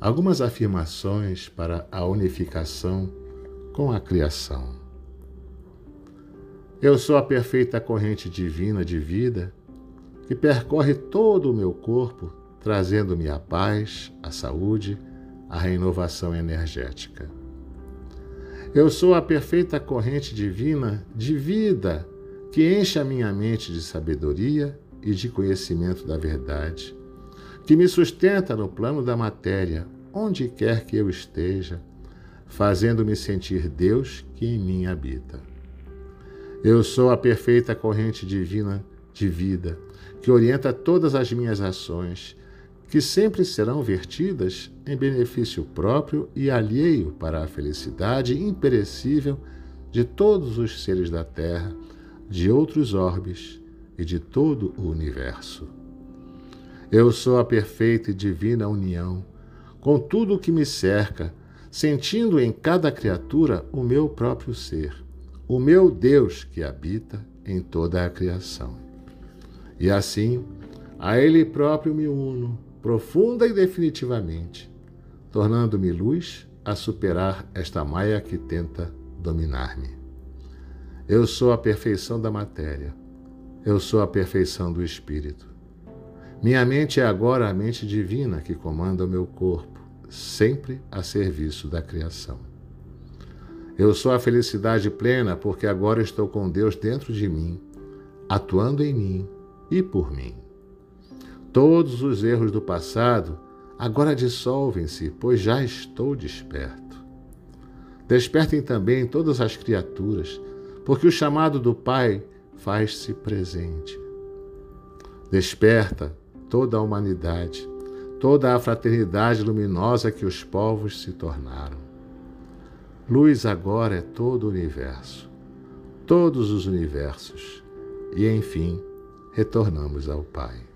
algumas afirmações para a unificação com a criação. Eu sou a perfeita corrente divina de vida que percorre todo o meu corpo, trazendo-me a paz, a saúde, a renovação energética. Eu sou a perfeita corrente divina de vida que enche a minha mente de sabedoria e de conhecimento da verdade, que me sustenta no plano da matéria, onde quer que eu esteja, fazendo-me sentir Deus que em mim habita. Eu sou a perfeita corrente divina de vida que orienta todas as minhas ações, que sempre serão vertidas em benefício próprio e alheio para a felicidade imperecível de todos os seres da Terra, de outros orbes e de todo o universo. Eu sou a perfeita e divina união com tudo o que me cerca, sentindo em cada criatura o meu próprio ser, o meu Deus que habita em toda a criação. E assim, a Ele próprio me uno, profunda e definitivamente, tornando-me luz a superar esta maia que tenta dominar-me. Eu sou a perfeição da matéria, eu sou a perfeição do espírito. Minha mente é agora a mente divina que comanda o meu corpo, sempre a serviço da criação. Eu sou a felicidade plena porque agora estou com Deus dentro de mim, atuando em mim e por mim. Todos os erros do passado agora dissolvem-se, pois já estou desperto. Despertem também todas as criaturas, porque o chamado do Pai faz-se presente. Desperta toda a humanidade, toda a fraternidade luminosa que os povos se tornaram. Luz agora é todo o universo, todos os universos, e enfim retornamos ao Pai.